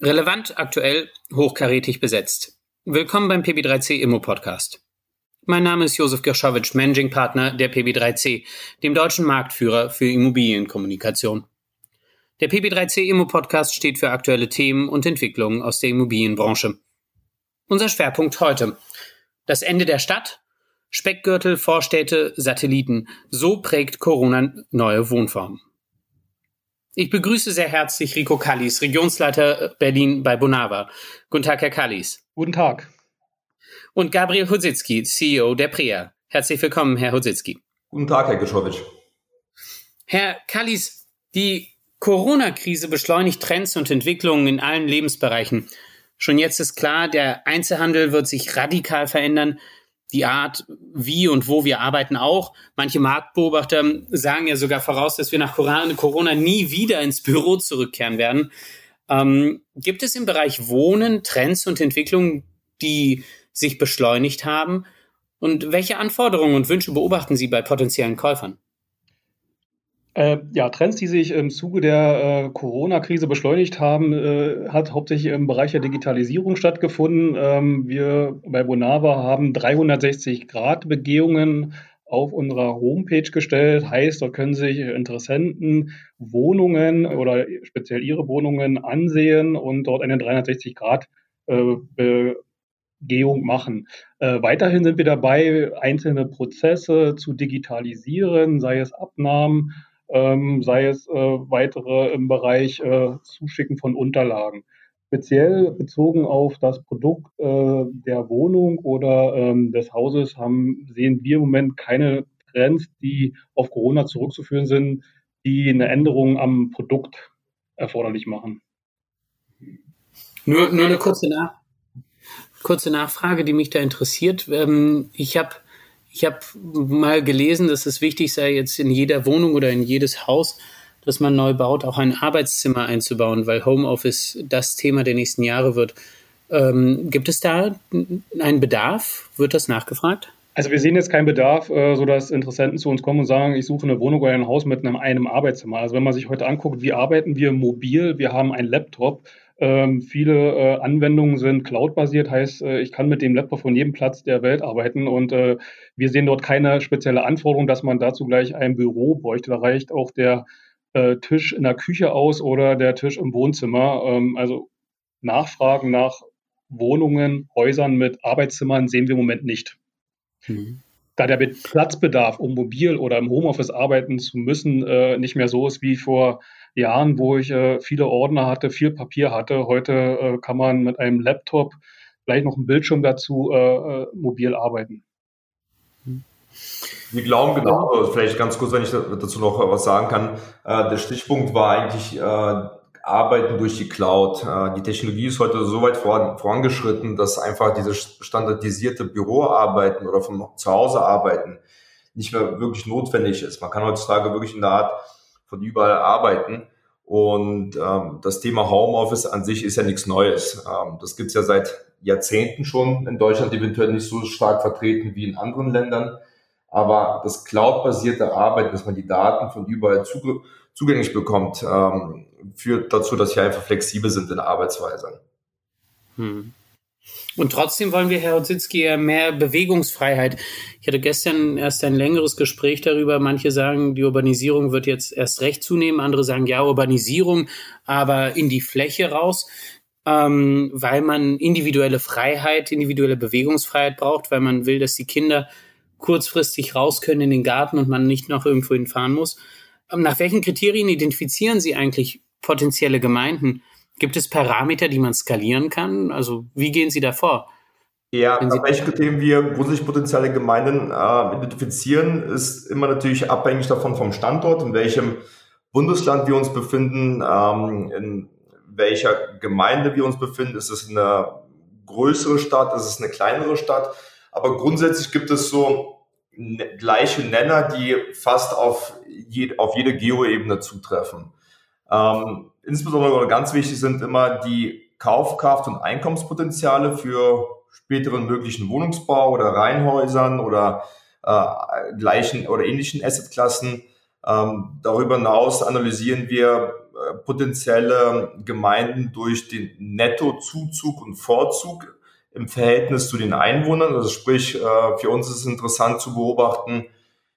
Relevant, aktuell, hochkarätig besetzt. Willkommen beim PB3C Immo Podcast. Mein Name ist Josef Gershowitsch, Managing Partner der PB3C, dem deutschen Marktführer für Immobilienkommunikation. Der PB3C Immo Podcast steht für aktuelle Themen und Entwicklungen aus der Immobilienbranche. Unser Schwerpunkt heute. Das Ende der Stadt, Speckgürtel, Vorstädte, Satelliten. So prägt Corona neue Wohnformen. Ich begrüße sehr herzlich Rico Kallis, Regionsleiter Berlin bei Bonava. Guten Tag, Herr Kallis. Guten Tag. Und Gabriel Husitzki, CEO der PREA. Herzlich willkommen, Herr Husitzki. Guten Tag, Herr Geschowitsch. Herr Kallis, die Corona-Krise beschleunigt Trends und Entwicklungen in allen Lebensbereichen. Schon jetzt ist klar, der Einzelhandel wird sich radikal verändern die Art, wie und wo wir arbeiten auch. Manche Marktbeobachter sagen ja sogar voraus, dass wir nach Corona nie wieder ins Büro zurückkehren werden. Ähm, gibt es im Bereich Wohnen Trends und Entwicklungen, die sich beschleunigt haben? Und welche Anforderungen und Wünsche beobachten Sie bei potenziellen Käufern? Äh, ja, Trends, die sich im Zuge der äh, Corona-Krise beschleunigt haben, äh, hat hauptsächlich im Bereich der Digitalisierung stattgefunden. Ähm, wir bei Bonava haben 360-Grad-Begehungen auf unserer Homepage gestellt. Heißt, dort können sich Interessenten Wohnungen oder speziell ihre Wohnungen ansehen und dort eine 360-Grad-Begehung äh, machen. Äh, weiterhin sind wir dabei, einzelne Prozesse zu digitalisieren, sei es Abnahmen, ähm, sei es äh, weitere im Bereich äh, Zuschicken von Unterlagen. Speziell bezogen auf das Produkt äh, der Wohnung oder ähm, des Hauses haben, sehen wir im Moment keine Trends, die auf Corona zurückzuführen sind, die eine Änderung am Produkt erforderlich machen. Nur, nur eine kurze, Nach kurze Nachfrage, die mich da interessiert. Ähm, ich habe ich habe mal gelesen, dass es wichtig sei, jetzt in jeder Wohnung oder in jedes Haus, das man neu baut, auch ein Arbeitszimmer einzubauen, weil Homeoffice das Thema der nächsten Jahre wird. Ähm, gibt es da einen Bedarf? Wird das nachgefragt? Also wir sehen jetzt keinen Bedarf, äh, sodass Interessenten zu uns kommen und sagen, ich suche eine Wohnung oder ein Haus mit einem, einem Arbeitszimmer. Also wenn man sich heute anguckt, wie arbeiten wir mobil, wir haben einen Laptop, ähm, viele äh, Anwendungen sind cloud-basiert, heißt, äh, ich kann mit dem Laptop von jedem Platz der Welt arbeiten und äh, wir sehen dort keine spezielle Anforderung, dass man dazu gleich ein Büro bräuchte. Da reicht auch der äh, Tisch in der Küche aus oder der Tisch im Wohnzimmer. Ähm, also Nachfragen nach Wohnungen, Häusern mit Arbeitszimmern sehen wir im Moment nicht. Mhm. Da der Platzbedarf, um mobil oder im Homeoffice arbeiten zu müssen, äh, nicht mehr so ist wie vor Jahren, wo ich äh, viele Ordner hatte, viel Papier hatte. Heute äh, kann man mit einem Laptop, vielleicht noch einen Bildschirm dazu, äh, äh mobil arbeiten. Wir glauben genau, also vielleicht ganz kurz, wenn ich dazu noch was sagen kann. Äh, der Stichpunkt war eigentlich äh, Arbeiten durch die Cloud. Die Technologie ist heute so weit vorangeschritten, dass einfach dieses standardisierte Büroarbeiten oder von zu Hause arbeiten nicht mehr wirklich notwendig ist. Man kann heutzutage wirklich in der Art von überall arbeiten. Und ähm, das Thema Homeoffice an sich ist ja nichts Neues. Ähm, das gibt's ja seit Jahrzehnten schon in Deutschland, eventuell nicht so stark vertreten wie in anderen Ländern. Aber das cloud-basierte Arbeiten, dass man die Daten von überall zugänglich bekommt, ähm, führt dazu, dass wir einfach flexibel sind in der Arbeitsweise. Hm. Und trotzdem wollen wir, Herr Ozinski, mehr Bewegungsfreiheit. Ich hatte gestern erst ein längeres Gespräch darüber. Manche sagen, die Urbanisierung wird jetzt erst recht zunehmen. Andere sagen, ja, Urbanisierung, aber in die Fläche raus, ähm, weil man individuelle Freiheit, individuelle Bewegungsfreiheit braucht, weil man will, dass die Kinder kurzfristig raus können in den Garten und man nicht noch irgendwo hinfahren muss. Ähm, nach welchen Kriterien identifizieren Sie eigentlich potenzielle Gemeinden? Gibt es Parameter, die man skalieren kann? Also wie gehen Sie da vor? Ja, welche Kriterien wir grundsätzlich potenzielle Gemeinden äh, identifizieren, ist immer natürlich abhängig davon vom Standort, in welchem Bundesland wir uns befinden, ähm, in welcher Gemeinde wir uns befinden. Ist es eine größere Stadt, ist es eine kleinere Stadt? Aber grundsätzlich gibt es so gleiche Nenner, die fast auf, je, auf jede Geoebene zutreffen. Ähm, insbesondere ganz wichtig sind immer die Kaufkraft und Einkommenspotenziale für späteren möglichen Wohnungsbau oder Reihenhäusern oder äh, gleichen oder ähnlichen Assetklassen. Ähm, darüber hinaus analysieren wir äh, potenzielle Gemeinden durch den Nettozuzug und Vorzug im Verhältnis zu den Einwohnern. Also sprich, äh, für uns ist es interessant zu beobachten,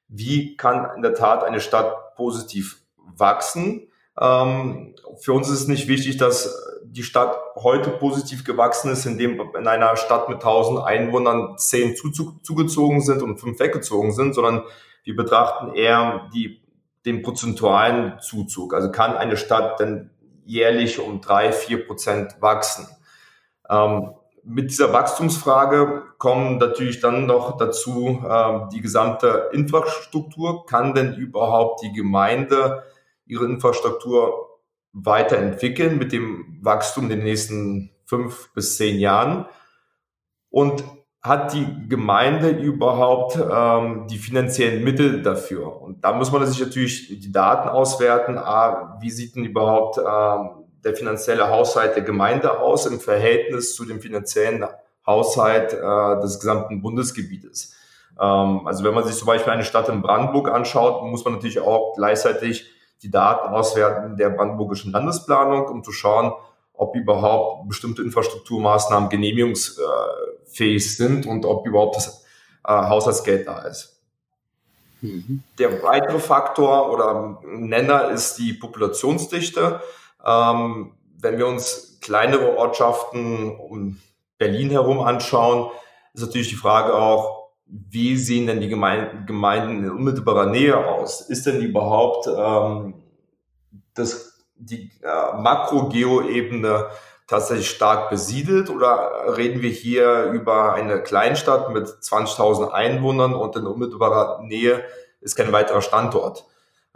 wie kann in der Tat eine Stadt positiv wachsen. Ähm, für uns ist es nicht wichtig, dass die Stadt heute positiv gewachsen ist, indem in einer Stadt mit 1000 Einwohnern zehn zugezogen sind und fünf weggezogen sind, sondern wir betrachten eher die, den prozentualen Zuzug. Also kann eine Stadt denn jährlich um drei, vier Prozent wachsen? Ähm, mit dieser Wachstumsfrage kommen natürlich dann noch dazu äh, die gesamte Infrastruktur. Kann denn überhaupt die Gemeinde ihre Infrastruktur weiterentwickeln mit dem Wachstum in den nächsten fünf bis zehn Jahren? Und hat die Gemeinde überhaupt ähm, die finanziellen Mittel dafür? Und da muss man sich natürlich die Daten auswerten. Ah, wie sieht denn überhaupt ähm, der finanzielle Haushalt der Gemeinde aus im Verhältnis zu dem finanziellen Haushalt äh, des gesamten Bundesgebietes? Ähm, also wenn man sich zum Beispiel eine Stadt in Brandenburg anschaut, muss man natürlich auch gleichzeitig die Daten auswerten der brandenburgischen Landesplanung, um zu schauen, ob überhaupt bestimmte Infrastrukturmaßnahmen genehmigungsfähig sind und ob überhaupt das äh, Haushaltsgeld da ist. Mhm. Der weitere Faktor oder Nenner ist die Populationsdichte. Ähm, wenn wir uns kleinere Ortschaften um Berlin herum anschauen, ist natürlich die Frage auch, wie sehen denn die Gemeinden, in unmittelbarer Nähe aus? Ist denn überhaupt ähm, das, die äh, Makro-Geo-Ebene tatsächlich stark besiedelt oder reden wir hier über eine Kleinstadt mit 20.000 Einwohnern und in unmittelbarer Nähe ist kein weiterer Standort?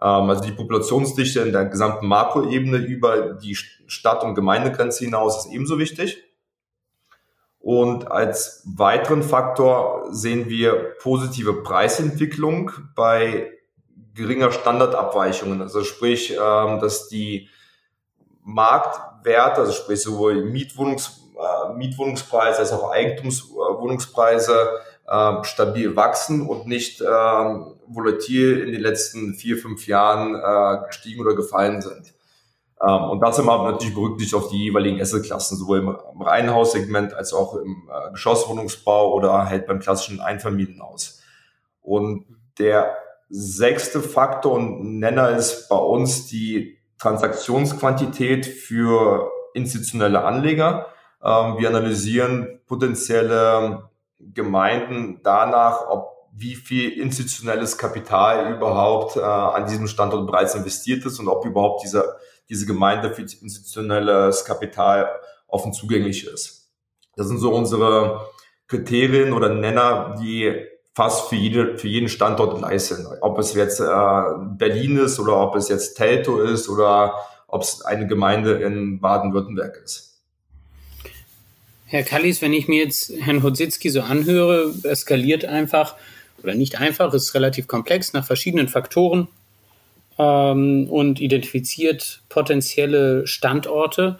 Ähm, also die Populationsdichte in der gesamten Makroebene über die Stadt- und Gemeindegrenze hinaus ist ebenso wichtig. Und als weiteren Faktor sehen wir positive Preisentwicklung bei geringer Standardabweichungen. Also sprich, ähm, dass die Marktwerte, also sprich sowohl Mietwohnungs, äh, Mietwohnungspreise als auch Eigentumswohnungspreise äh, stabil wachsen und nicht äh, volatil in den letzten vier, fünf Jahren äh, gestiegen oder gefallen sind. Ähm, und das immer natürlich berücksichtigt auf die jeweiligen Assetklassen, sowohl im, im Reihenhaussegment als auch im äh, Geschosswohnungsbau oder halt beim klassischen Einfamilienhaus. Und der sechste Faktor und Nenner ist bei uns die Transaktionsquantität für institutionelle Anleger. Ähm, wir analysieren potenzielle Gemeinden danach, ob wie viel institutionelles Kapital überhaupt äh, an diesem Standort bereits investiert ist und ob überhaupt diese, diese Gemeinde für institutionelles Kapital offen zugänglich ist. Das sind so unsere Kriterien oder Nenner, die fast für, jede, für jeden Standort gleich sind. Ob es jetzt äh, Berlin ist oder ob es jetzt Telto ist oder ob es eine Gemeinde in Baden-Württemberg ist. Herr Kallis, wenn ich mir jetzt Herrn Hodzitzki so anhöre, eskaliert einfach, oder nicht einfach, ist relativ komplex nach verschiedenen Faktoren ähm, und identifiziert potenzielle Standorte.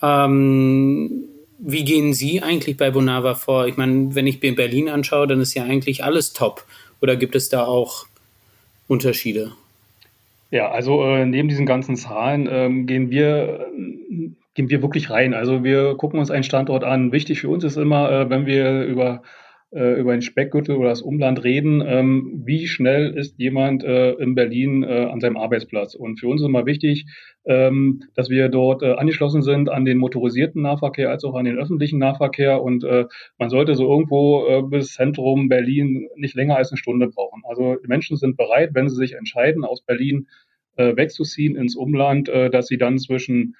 Ähm, wie gehen Sie eigentlich bei Bonava vor? Ich meine, wenn ich mir Berlin anschaue, dann ist ja eigentlich alles top. Oder gibt es da auch Unterschiede? Ja, also äh, neben diesen ganzen Zahlen ähm, gehen wir gehen wir wirklich rein. Also wir gucken uns einen Standort an. Wichtig für uns ist immer, äh, wenn wir über äh, über den Speckgürtel oder das Umland reden, ähm, wie schnell ist jemand äh, in Berlin äh, an seinem Arbeitsplatz. Und für uns ist immer wichtig, ähm, dass wir dort äh, angeschlossen sind an den motorisierten Nahverkehr als auch an den öffentlichen Nahverkehr. Und äh, man sollte so irgendwo äh, bis Zentrum Berlin nicht länger als eine Stunde brauchen. Also Menschen sind bereit, wenn sie sich entscheiden, aus Berlin wegzuziehen ins Umland, dass sie dann zwischen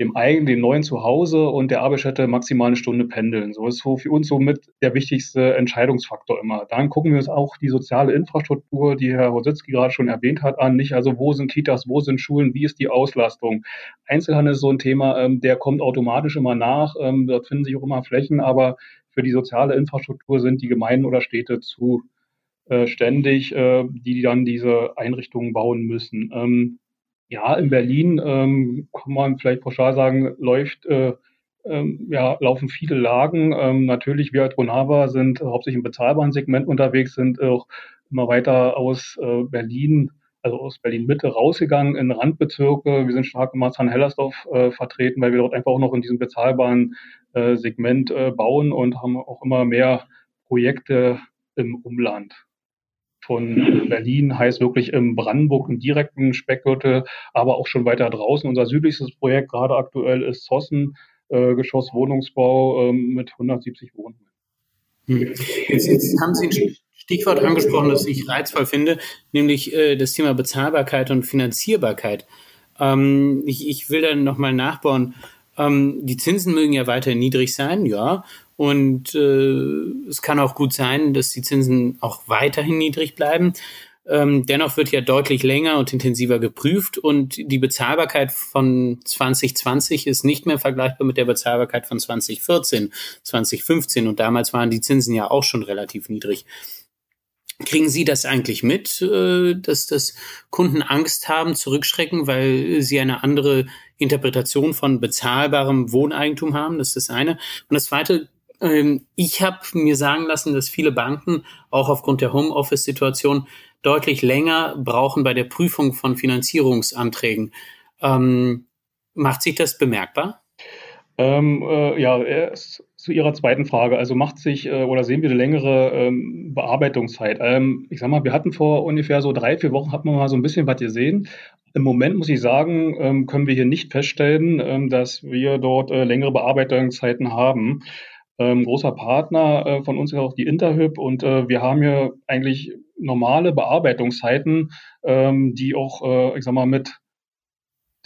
dem eigenen, dem neuen Zuhause und der Arbeitsstätte maximal eine Stunde pendeln. So ist so für uns somit der wichtigste Entscheidungsfaktor immer. Dann gucken wir uns auch die soziale Infrastruktur, die Herr Rositzky gerade schon erwähnt hat, an. Nicht also, wo sind Kitas, wo sind Schulen, wie ist die Auslastung? Einzelhandel ist so ein Thema, ähm, der kommt automatisch immer nach. Ähm, dort finden sich auch immer Flächen, aber für die soziale Infrastruktur sind die Gemeinden oder Städte zuständig, äh, äh, die dann diese Einrichtungen bauen müssen. Ähm, ja, in Berlin ähm, kann man vielleicht pauschal sagen, läuft, äh, ähm, ja, laufen viele Lagen. Ähm, natürlich, wir als Bonava sind hauptsächlich im bezahlbaren Segment unterwegs, sind auch immer weiter aus äh, Berlin also aus Berlin-Mitte rausgegangen in Randbezirke. Wir sind stark in Marzahn-Hellersdorf äh, vertreten, weil wir dort einfach auch noch in diesem bezahlbaren äh, Segment äh, bauen und haben auch immer mehr Projekte im Umland. Von Berlin heißt wirklich im Brandenburg im direkten Speckgürtel, aber auch schon weiter draußen. Unser südlichstes Projekt gerade aktuell ist Zossen, äh, Geschosswohnungsbau äh, mit 170 Wohnungen. Hm. Jetzt, jetzt haben Sie ein Stichwort angesprochen, das ich reizvoll finde, nämlich äh, das Thema Bezahlbarkeit und Finanzierbarkeit. Ähm, ich, ich will dann nochmal nachbauen. Ähm, die Zinsen mögen ja weiter niedrig sein, ja. Und äh, es kann auch gut sein, dass die Zinsen auch weiterhin niedrig bleiben. Ähm, dennoch wird ja deutlich länger und intensiver geprüft und die Bezahlbarkeit von 2020 ist nicht mehr vergleichbar mit der Bezahlbarkeit von 2014, 2015 und damals waren die Zinsen ja auch schon relativ niedrig. Kriegen Sie das eigentlich mit, äh, dass das Kunden Angst haben, zurückschrecken, weil sie eine andere Interpretation von bezahlbarem Wohneigentum haben? Das ist das eine. Und das zweite, ähm, ich habe mir sagen lassen, dass viele Banken auch aufgrund der Homeoffice-Situation deutlich länger brauchen bei der Prüfung von Finanzierungsanträgen. Ähm, macht sich das bemerkbar? Ähm, äh, ja, erst zu Ihrer zweiten Frage. Also macht sich äh, oder sehen wir eine längere ähm, Bearbeitungszeit? Ähm, ich sag mal, wir hatten vor ungefähr so drei, vier Wochen, hat man mal so ein bisschen was gesehen. Im Moment muss ich sagen, ähm, können wir hier nicht feststellen, ähm, dass wir dort äh, längere Bearbeitungszeiten haben. Ähm, großer Partner äh, von uns ist auch die Interhyp und äh, wir haben hier eigentlich normale Bearbeitungszeiten, ähm, die auch, äh, ich sag mal, mit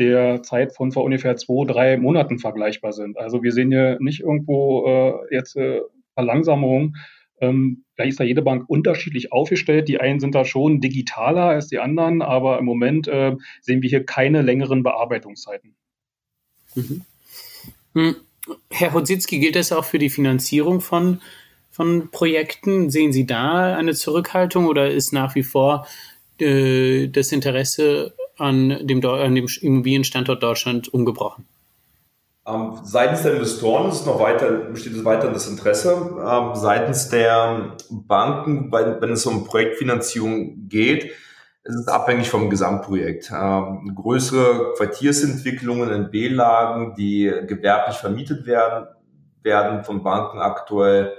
der Zeit von vor ungefähr zwei, drei Monaten vergleichbar sind. Also wir sehen hier nicht irgendwo äh, jetzt äh, Verlangsamung. Ähm, vielleicht ist da jede Bank unterschiedlich aufgestellt. Die einen sind da schon digitaler als die anderen, aber im Moment äh, sehen wir hier keine längeren Bearbeitungszeiten. Mhm. Hm. Herr Hodzitzki, gilt das auch für die Finanzierung von von Projekten? Sehen Sie da eine Zurückhaltung oder ist nach wie vor äh, das Interesse an dem, an dem Immobilienstandort Deutschland ungebrochen? Ähm, seitens der Investoren ist noch weiter, besteht es weiter das Interesse. Ähm, seitens der Banken, bei, wenn es um Projektfinanzierung geht, ist es abhängig vom Gesamtprojekt. Ähm, größere Quartiersentwicklungen in B-Lagen, die gewerblich vermietet werden, werden von Banken aktuell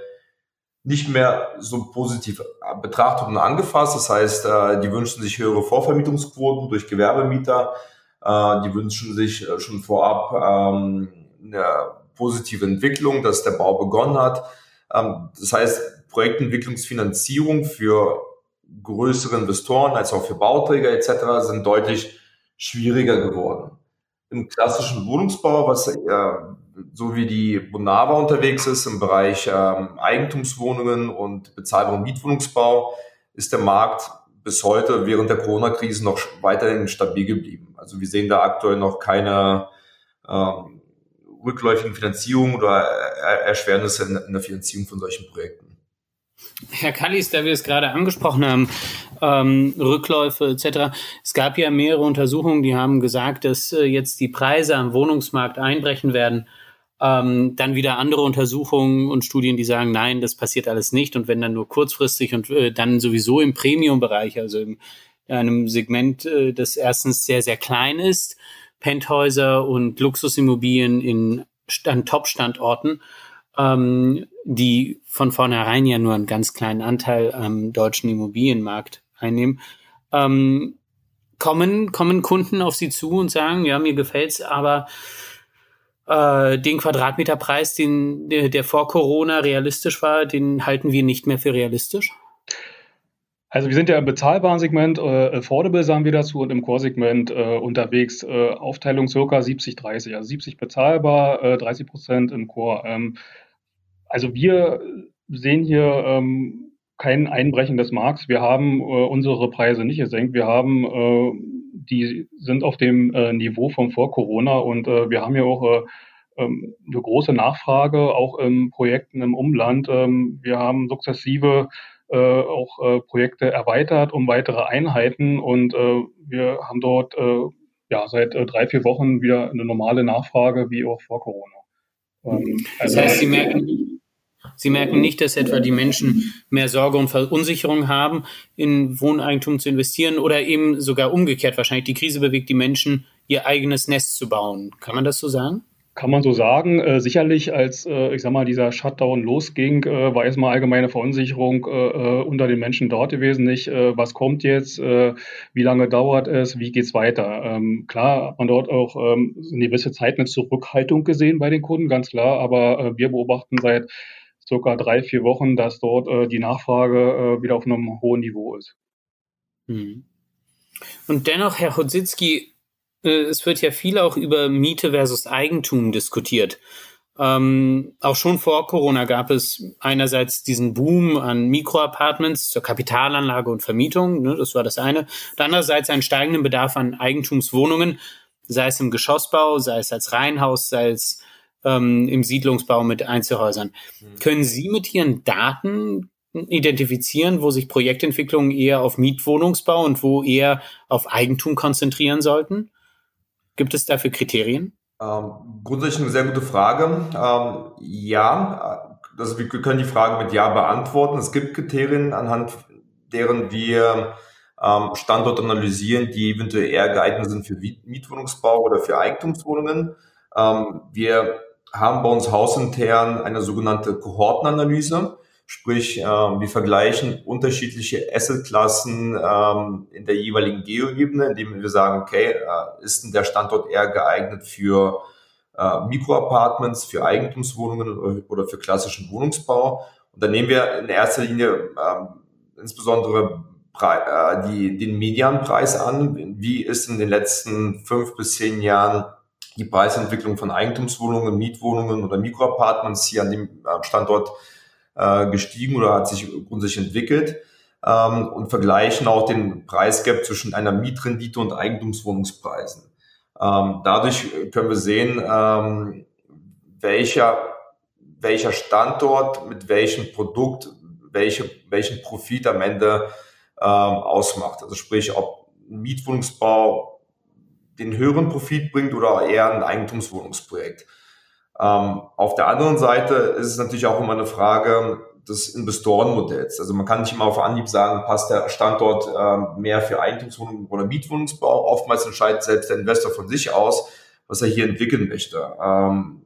nicht mehr so positiv betrachtet und angefasst. Das heißt, äh, die wünschen sich höhere Vorvermietungsquoten durch Gewerbemieter. Äh, die wünschen sich äh, schon vorab ähm, eine positive Entwicklung, dass der Bau begonnen hat. Ähm, das heißt, Projektentwicklungsfinanzierung für größere Investoren als auch für Bauträger etc. sind deutlich schwieriger geworden. Im klassischen Wohnungsbau, was so wie die Bonava unterwegs ist im Bereich ähm, Eigentumswohnungen und bezahlbaren Mietwohnungsbau, ist der Markt bis heute während der Corona-Krise noch weiterhin stabil geblieben. Also wir sehen da aktuell noch keine ähm, rückläufigen Finanzierung oder Erschwernisse in, in der Finanzierung von solchen Projekten. Herr Kallis, da wir es gerade angesprochen haben, ähm, Rückläufe etc. Es gab ja mehrere Untersuchungen, die haben gesagt, dass äh, jetzt die Preise am Wohnungsmarkt einbrechen werden. Ähm, dann wieder andere Untersuchungen und Studien, die sagen, nein, das passiert alles nicht und wenn dann nur kurzfristig und äh, dann sowieso im Premium-Bereich, also in einem Segment, äh, das erstens sehr, sehr klein ist, Penthäuser und Luxusimmobilien in an Top-Standorten, ähm, die von vornherein ja nur einen ganz kleinen Anteil am deutschen Immobilienmarkt einnehmen. Ähm, kommen, kommen Kunden auf sie zu und sagen, ja, mir gefällt's, aber äh, den Quadratmeterpreis, den, der, vor Corona realistisch war, den halten wir nicht mehr für realistisch? Also wir sind ja im bezahlbaren Segment, äh, affordable sagen wir dazu, und im Core-Segment äh, unterwegs. Äh, Aufteilung circa 70-30, also 70 bezahlbar, äh, 30 Prozent im Core. Ähm, also wir sehen hier ähm, kein Einbrechen des Markts. Wir haben äh, unsere Preise nicht gesenkt. Wir haben äh, die sind auf dem äh, Niveau von vor Corona und äh, wir haben ja auch äh, ähm, eine große Nachfrage, auch in Projekten im Umland. Ähm, wir haben sukzessive äh, auch äh, Projekte erweitert um weitere Einheiten und äh, wir haben dort ja seit drei, vier Wochen wieder eine normale Nachfrage wie auch vor Corona. Ähm, also das heißt, Sie merken, Sie merken nicht, dass etwa die Menschen mehr Sorge und Verunsicherung haben, in Wohneigentum zu investieren oder eben sogar umgekehrt wahrscheinlich. Die Krise bewegt die Menschen, ihr eigenes Nest zu bauen. Kann man das so sagen? Kann man so sagen. Äh, sicherlich, als äh, ich sag mal, dieser Shutdown losging, äh, war erstmal allgemeine Verunsicherung äh, äh, unter den Menschen dort gewesen. Nicht, äh, was kommt jetzt, wie lange dauert es, wie geht's weiter? Ähm, klar hat man dort auch ähm, eine gewisse Zeit eine Zurückhaltung gesehen bei den Kunden, ganz klar. Aber wir beobachten seit circa drei, vier Wochen, dass dort die Nachfrage wieder auf einem hohen Niveau ist. Hm. Und dennoch, Herr Hodzitzki, äh, es wird ja viel auch über Miete versus Eigentum diskutiert. Ähm, auch schon vor Corona gab es einerseits diesen Boom an Mikroapartments zur Kapitalanlage und Vermietung, ne, das war das eine. Und andererseits einen steigenden Bedarf an Eigentumswohnungen, sei es im Geschossbau, sei es als Reihenhaus, sei es ähm, im Siedlungsbau mit Einzelhäusern. Mhm. Können Sie mit Ihren Daten identifizieren, wo sich Projektentwicklungen eher auf Mietwohnungsbau und wo eher auf Eigentum konzentrieren sollten? Gibt es dafür Kriterien? Ähm, grundsätzlich eine sehr gute Frage. Ähm, ja, also wir können die Frage mit Ja beantworten. Es gibt Kriterien, anhand deren wir ähm, Standorte analysieren, die eventuell eher geeignet sind für Mietwohnungsbau oder für Eigentumswohnungen. Ähm, wir haben bei uns hausintern eine sogenannte Kohortenanalyse. Sprich, äh, wir vergleichen unterschiedliche Assetklassen ähm, in der jeweiligen Geoebene, indem wir sagen, okay, äh, ist denn der Standort eher geeignet für äh, Mikroapartments, für Eigentumswohnungen oder, für klassischen Wohnungsbau? Und dann nehmen wir in erster Linie ähm, insbesondere äh, die, den Medianpreis an. Wie ist in den letzten fünf bis zehn Jahren die Preisentwicklung von Eigentumswohnungen, Mietwohnungen oder Mikroapartments hier an dem äh, Standort äh, gestiegen oder hat sich grundsätzlich entwickelt ähm, und vergleichen auch den Preisgap zwischen einer Mietrendite und Eigentumswohnungspreisen. Ähm, dadurch können wir sehen, ähm, welcher, welcher Standort mit welchem Produkt welche, welchen Profit am Ende ähm, ausmacht. Also sprich, ob ein Mietwohnungsbau den höheren Profit bringt oder eher ein Eigentumswohnungsprojekt. Ähm, auf der anderen Seite ist es natürlich auch immer eine Frage des Investorenmodells. Also man kann nicht immer auf Anhieb sagen, passt der Standort ähm, mehr für Eigentumswohnungen oder Mietwohnungsbau. Oftmals entscheidet selbst der Investor von sich aus, was er hier entwickeln möchte. Ähm,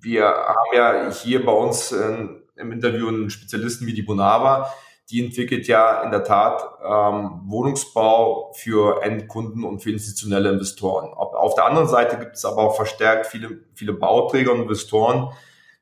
wir haben ja hier bei uns in, im Interview einen Spezialisten wie die Bonava, die entwickelt ja in der Tat ähm, Wohnungsbau für Endkunden und für institutionelle Investoren. Auf der anderen Seite gibt es aber auch verstärkt viele, viele Bauträger und Investoren,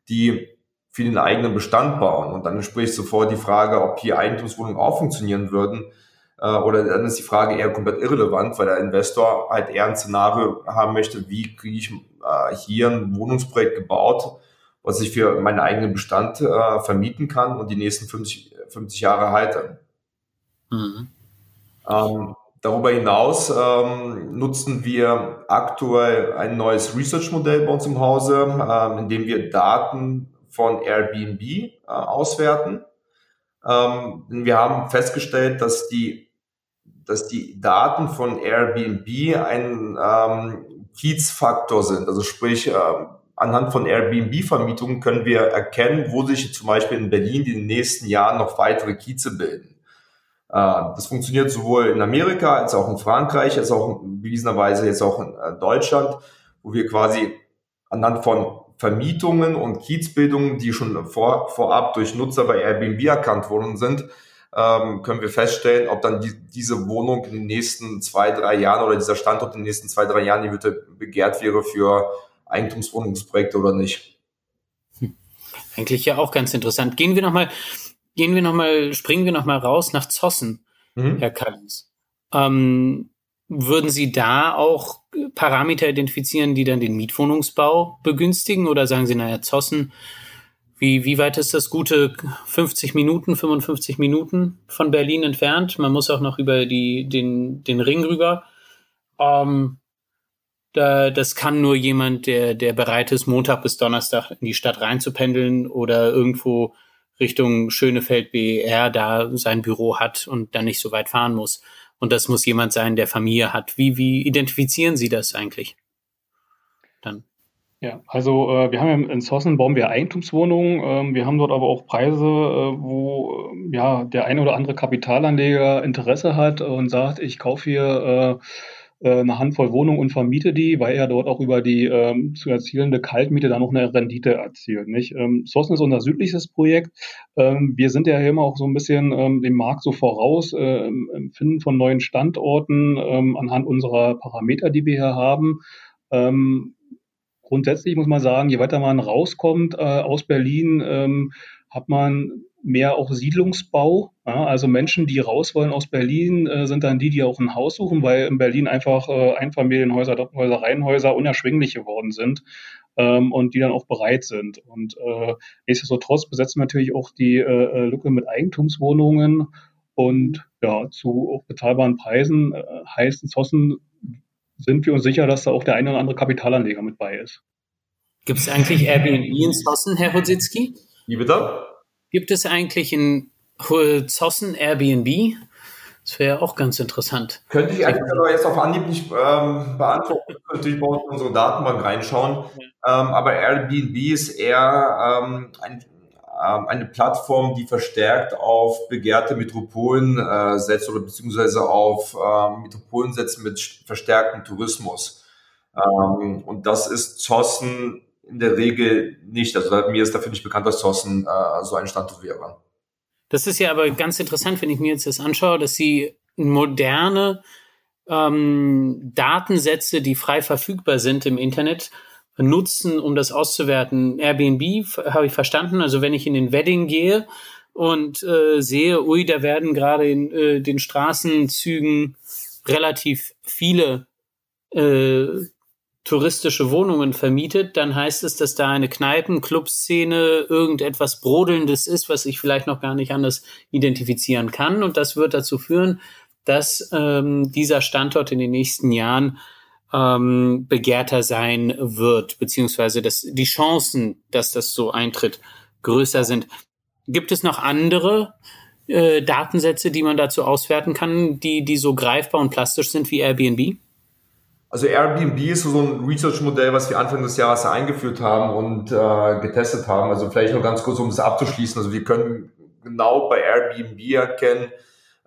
die für den eigenen Bestand bauen. Und dann entspricht sofort die Frage, ob hier Eigentumswohnungen auch funktionieren würden. Äh, oder dann ist die Frage eher komplett irrelevant, weil der Investor halt eher ein Szenario haben möchte, wie kriege ich äh, hier ein Wohnungsprojekt gebaut, was ich für meinen eigenen Bestand äh, vermieten kann und die nächsten 50, 50 Jahre halte. Mhm. Ähm, darüber hinaus ähm, nutzen wir aktuell ein neues Research-Modell bei uns im Hause, ähm, in dem wir Daten von Airbnb äh, auswerten. Ähm, wir haben festgestellt, dass die, dass die Daten von Airbnb ein ähm, Kiezfaktor sind. Also sprich, äh, anhand von Airbnb-Vermietungen können wir erkennen, wo sich zum Beispiel in Berlin in den nächsten Jahren noch weitere Kieze bilden. Äh, das funktioniert sowohl in Amerika als auch in Frankreich, als auch bewiesenerweise jetzt auch in äh, Deutschland, wo wir quasi anhand von Vermietungen und Kiezbildungen, die schon vor, vorab durch Nutzer bei Airbnb erkannt worden sind, ähm, können wir feststellen, ob dann die, diese Wohnung in den nächsten zwei, drei Jahren oder dieser Standort in den nächsten zwei, drei Jahren, die würde begehrt wäre für Eigentumswohnungsprojekte oder nicht. Hm. Eigentlich ja auch ganz interessant. Gehen wir nochmal, gehen wir noch mal, springen wir nochmal raus nach Zossen, mhm. Herr Kallens. Ähm, würden Sie da auch Parameter identifizieren, die dann den Mietwohnungsbau begünstigen? Oder sagen Sie, naja, Zossen, wie, wie weit ist das gute 50 Minuten, 55 Minuten von Berlin entfernt? Man muss auch noch über die, den, den Ring rüber. Ähm, da, das kann nur jemand, der, der bereit ist, Montag bis Donnerstag in die Stadt reinzupendeln oder irgendwo Richtung Schönefeld BER da sein Büro hat und dann nicht so weit fahren muss. Und das muss jemand sein, der Familie hat. Wie, wie identifizieren Sie das eigentlich? Dann. Ja, also äh, wir haben ja in Sossen bauen wir Eigentumswohnungen. Ähm, wir haben dort aber auch Preise, äh, wo äh, ja der eine oder andere Kapitalanleger Interesse hat und sagt, ich kaufe hier äh, eine Handvoll Wohnungen und vermiete die, weil er dort auch über die ähm, zu erzielende Kaltmiete dann noch eine Rendite erzielt. Nicht? Ähm, Sossen ist unser südlichstes Projekt. Ähm, wir sind ja immer auch so ein bisschen ähm, dem Markt so voraus äh, im Finden von neuen Standorten ähm, anhand unserer Parameter, die wir hier haben. Ähm, grundsätzlich muss man sagen, je weiter man rauskommt äh, aus Berlin, ähm, hat man mehr auch Siedlungsbau. Ja? Also Menschen, die raus wollen aus Berlin, äh, sind dann die, die auch ein Haus suchen, weil in Berlin einfach äh, Einfamilienhäuser, Doppelhäuser, Reihenhäuser unerschwinglich geworden sind ähm, und die dann auch bereit sind. Und äh, nichtsdestotrotz besetzen wir natürlich auch die äh, äh, Lücke mit Eigentumswohnungen und ja, zu auch bezahlbaren Preisen äh, heißt in Zossen sind wir uns sicher, dass da auch der eine oder andere Kapitalanleger mit bei ist. Gibt es eigentlich Airbnb in Zossen, Herr Hodzitzki? Wie bitte? Gibt es eigentlich in Zossen Airbnb? Das wäre auch ganz interessant. Könnte ich eigentlich aber jetzt auf Anhieb nicht ähm, beantworten. Natürlich bei uns in unsere Datenbank reinschauen. Ähm, aber Airbnb ist eher ähm, ein ähm, eine Plattform, die verstärkt auf begehrte Metropolen äh, setzt oder beziehungsweise auf äh, Metropolen setzt mit verstärktem Tourismus. Ähm, und das ist Zossen in der Regel nicht. Also mir ist dafür nicht bekannt, dass Zossen äh, so ein Standort wäre. Das ist ja aber ganz interessant, wenn ich mir jetzt das anschaue, dass sie moderne ähm, Datensätze, die frei verfügbar sind im Internet, nutzen, um das auszuwerten. Airbnb habe ich verstanden. Also wenn ich in den Wedding gehe und äh, sehe, ui, da werden gerade in äh, den Straßenzügen relativ viele äh, touristische Wohnungen vermietet, dann heißt es, dass da eine Kneipen, Clubszene, irgendetwas Brodelndes ist, was ich vielleicht noch gar nicht anders identifizieren kann. Und das wird dazu führen, dass ähm, dieser Standort in den nächsten Jahren ähm, begehrter sein wird, beziehungsweise dass die Chancen, dass das so eintritt, größer sind. Gibt es noch andere äh, Datensätze, die man dazu auswerten kann, die, die so greifbar und plastisch sind wie Airbnb? Also Airbnb ist so ein Research-Modell, was wir Anfang des Jahres eingeführt haben und äh, getestet haben. Also vielleicht noch ganz kurz, um es abzuschließen. Also wir können genau bei Airbnb erkennen,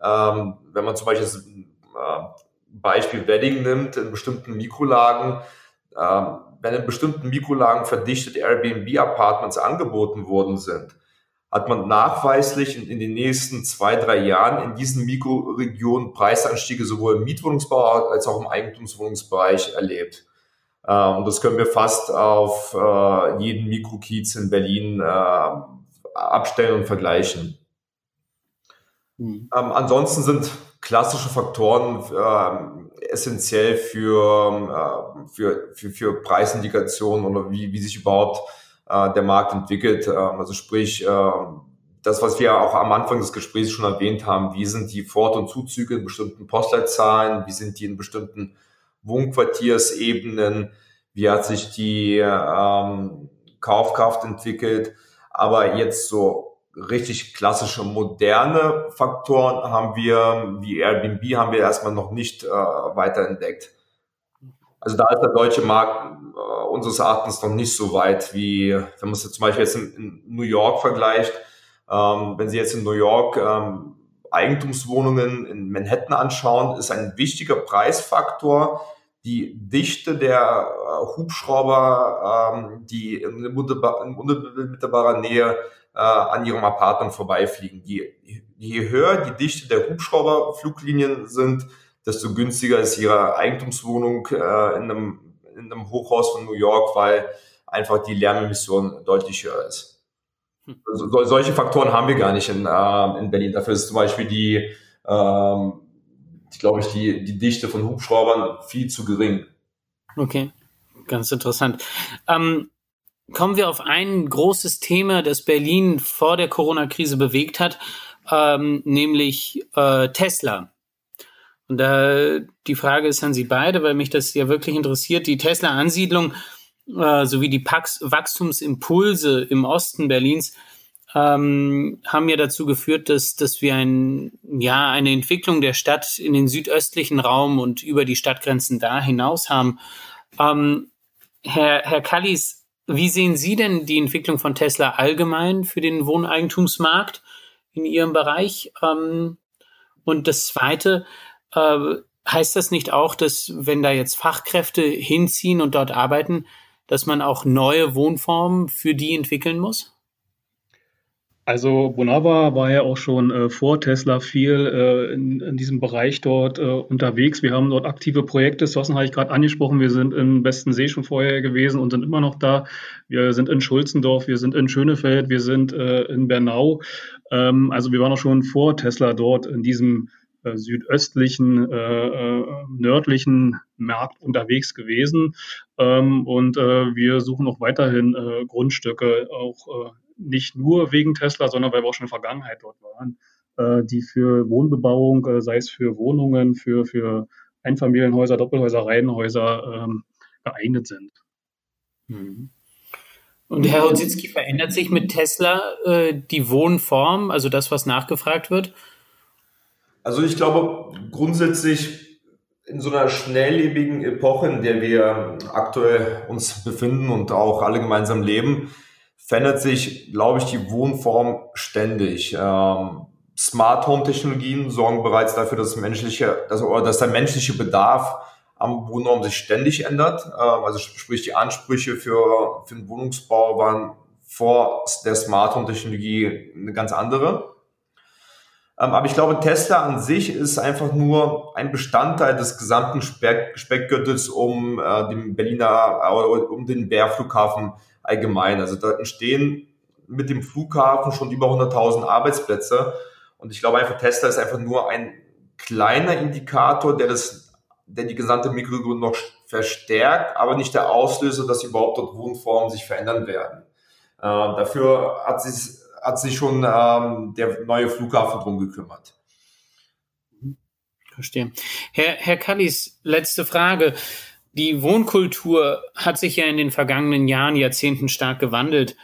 ähm, wenn man zum Beispiel äh, Beispiel Wedding nimmt, in bestimmten Mikrolagen, ähm, wenn in bestimmten Mikrolagen verdichtet Airbnb-Apartments angeboten worden sind, hat man nachweislich in, in, den nächsten zwei, drei Jahren in diesen Mikroregionen Preisanstiege sowohl im Mietwohnungsbau als auch im Eigentumswohnungsbereich erlebt. Äh, und das können wir fast auf äh, jeden Mikrokiez in Berlin äh, abstellen und vergleichen. Mhm. Ähm, ansonsten sind klassische Faktoren äh, essentiell für, äh, für, für, für Preisindikationen oder wie, wie sich überhaupt äh, der Markt entwickelt. Ähm, also sprich, äh, das, was wir auch am Anfang des Gesprächs schon erwähnt haben, wie sind die Fort- und Zuzüge in bestimmten Postleitzahlen, wie sind die in bestimmten Wohnquartiersebenen, wie hat sich die ähm, Kaufkraft entwickelt. Aber jetzt so richtig klassische moderne Faktoren haben wir, wie Airbnb, haben wir erstmal noch nicht äh, weiter entdeckt. Also da ist der deutsche Markt äh, unseres Erachtens noch nicht so weit wie, wenn man es zum Beispiel jetzt in, in New York vergleicht. Ähm, wenn Sie jetzt in New York ähm, Eigentumswohnungen in Manhattan anschauen, ist ein wichtiger Preisfaktor die Dichte der äh, Hubschrauber, ähm, die in unmittelbarer Nähe äh, an ihrem Apartment vorbeifliegen. Je, je höher die Dichte der Hubschrauberfluglinien sind, desto günstiger ist ihre Eigentumswohnung äh, in, einem, in einem Hochhaus von New York, weil einfach die Lärmemission deutlich höher ist. Hm. So, solche Faktoren haben wir gar nicht in, äh, in Berlin. Dafür ist zum Beispiel die, ähm, glaube ich, die, die Dichte von Hubschraubern viel zu gering. Okay, ganz interessant. Ähm, kommen wir auf ein großes Thema, das Berlin vor der Corona-Krise bewegt hat, ähm, nämlich äh, Tesla. Und da die Frage ist an Sie beide, weil mich das ja wirklich interessiert. Die Tesla-Ansiedlung äh, sowie die Pax Wachstumsimpulse im Osten Berlins ähm, haben ja dazu geführt, dass, dass wir ein, ja, eine Entwicklung der Stadt in den südöstlichen Raum und über die Stadtgrenzen da hinaus haben. Ähm, Herr, Herr Kallis, wie sehen Sie denn die Entwicklung von Tesla allgemein für den Wohneigentumsmarkt in Ihrem Bereich? Ähm, und das Zweite, äh, heißt das nicht auch, dass wenn da jetzt Fachkräfte hinziehen und dort arbeiten, dass man auch neue Wohnformen für die entwickeln muss? Also Bonava war ja auch schon äh, vor Tesla viel äh, in, in, diesem Bereich dort äh, unterwegs. Wir haben dort aktive Projekte. Sossen habe ich gerade angesprochen. Wir sind in Westensee schon vorher gewesen und sind immer noch da. Wir sind in Schulzendorf, wir sind in Schönefeld, wir sind äh, in Bernau. Ähm, also wir waren auch schon vor Tesla dort in diesem äh, südöstlichen, äh, äh, nördlichen Markt unterwegs gewesen. Ähm, und äh, wir suchen auch weiterhin äh, Grundstücke, auch äh, nicht nur wegen Tesla, sondern weil wir auch schon in der Vergangenheit dort waren, äh, die für Wohnbebauung, äh, sei es für Wohnungen, für, für Einfamilienhäuser, Doppelhäuser, Reihenhäuser ähm, geeignet sind. Mhm. Und Herr Hodzitzki, verändert sich mit Tesla äh, die Wohnform, also das, was nachgefragt wird? Also ich glaube grundsätzlich in so einer schnelllebigen Epoche, in der wir aktuell uns befinden und auch alle gemeinsam leben, verändert sich, glaube ich, die Wohnform ständig. Ähm, Smart Home Technologien sorgen bereits dafür, dass, menschliche, dass, oder dass der menschliche Bedarf am Wohnraum sich ständig ändert. Ähm, also sprich, die Ansprüche für, für den Wohnungsbau waren vor der Smart Home Technologie eine ganz andere. Ähm, aber ich glaube, Tesla an sich ist einfach nur ein Bestandteil des gesamten Speck, Speckgürtels um äh, den Berliner, äh, um den Bärflughafen allgemein. Also da entstehen mit dem Flughafen schon über 100.000 Arbeitsplätze. Und ich glaube einfach, Tesla ist einfach nur ein kleiner Indikator, der das, der die gesamte Mikroregion noch verstärkt, aber nicht der Auslöser, dass überhaupt dort Wohnformen sich verändern werden. Äh, dafür hat sich hat sich schon ähm, der neue Flughafen drum gekümmert. Verstehe. Herr, Herr Kallis, letzte Frage. Die Wohnkultur hat sich ja in den vergangenen Jahren, Jahrzehnten stark gewandelt.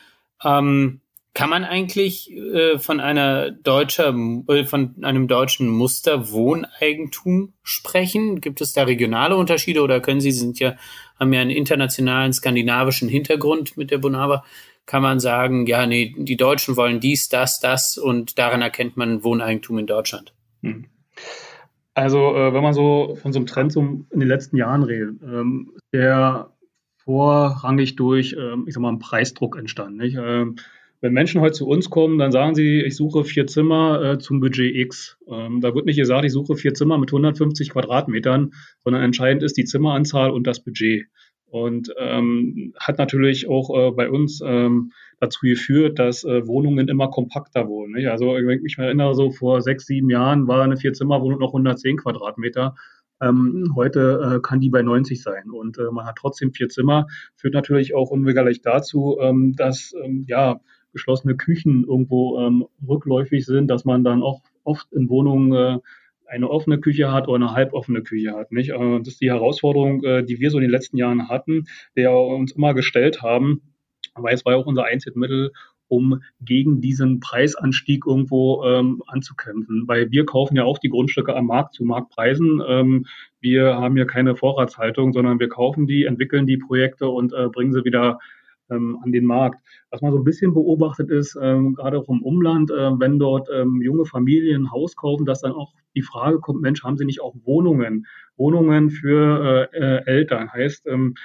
Ähm, kann man eigentlich äh, von einer deutscher, äh, von einem deutschen Muster Wohneigentum sprechen? Gibt es da regionale Unterschiede oder können Sie, Sie sind ja, haben ja einen internationalen skandinavischen Hintergrund mit der Bonava kann man sagen, ja, nee, die Deutschen wollen dies, das, das und daran erkennt man Wohneigentum in Deutschland. Hm. Also, äh, wenn man so von so einem Trend so in den letzten Jahren redet, ähm, der vorrangig durch, ähm, ich sag mal, einen Preisdruck entstanden. Ähm, wenn Menschen heute zu uns kommen, dann sagen sie, ich suche vier Zimmer äh, zum Budget X. Ähm, da wird nicht gesagt, ich suche vier Zimmer mit 150 Quadratmetern, sondern entscheidend ist die Zimmeranzahl und das Budget und ähm, hat natürlich auch äh, bei uns ähm, dazu geführt, dass äh, Wohnungen immer kompakter wurden. Nicht? Also wenn ich mich erinnere, so vor sechs, sieben Jahren war eine Vierzimmerwohnung noch 110 Quadratmeter. Ähm, heute äh, kann die bei 90 sein und äh, man hat trotzdem vier Zimmer. Führt natürlich auch unweigerlich dazu, ähm, dass ähm, ja geschlossene Küchen irgendwo ähm, rückläufig sind, dass man dann auch oft in Wohnungen äh, eine offene Küche hat oder eine halboffene Küche hat. Nicht? Das ist die Herausforderung, äh, die wir so in den letzten Jahren hatten, der uns immer gestellt haben, weil es war ja auch unser Einzelmittel, um gegen diesen Preisanstieg irgendwo ähm, anzukämpfen. Weil wir kaufen ja auch die Grundstücke am Markt zu Marktpreisen. Ähm, wir haben ja keine Vorratshaltung, sondern wir kaufen die, entwickeln die Projekte und äh, bringen sie wieder ähm, an den Markt. Was man so ein bisschen beobachtet ist, ähm, gerade auch im Umland, äh, wenn dort ähm, junge Familien ein Haus kaufen, dass dann auch die Frage kommt, Mensch, haben sie nicht auch Wohnungen? Wohnungen für äh, äh, Eltern. Heißt, ähm,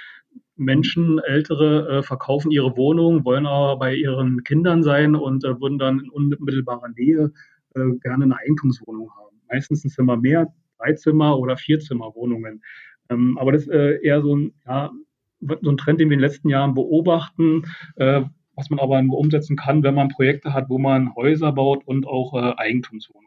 Menschen, Ältere, äh, verkaufen ihre Wohnung, wollen aber bei ihren Kindern sein und äh, würden dann in unmittelbarer Nähe äh, gerne eine Eigentumswohnung haben. Meistens ein Zimmer mehr, drei Zimmer oder vier Zimmer Wohnungen. Ähm, aber das ist äh, eher so ein, ja, so ein Trend, den wir in den letzten Jahren beobachten, äh, was man aber nur umsetzen kann, wenn man Projekte hat, wo man Häuser baut und auch äh, Eigentumswohnungen.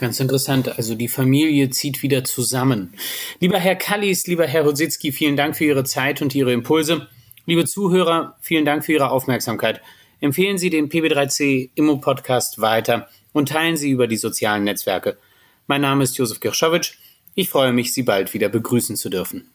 Ganz interessant. Also die Familie zieht wieder zusammen. Lieber Herr Kallis, lieber Herr Rositzky, vielen Dank für Ihre Zeit und Ihre Impulse. Liebe Zuhörer, vielen Dank für Ihre Aufmerksamkeit. Empfehlen Sie den PB3C Immo Podcast weiter und teilen Sie über die sozialen Netzwerke. Mein Name ist Josef Kirschowitsch. Ich freue mich, Sie bald wieder begrüßen zu dürfen.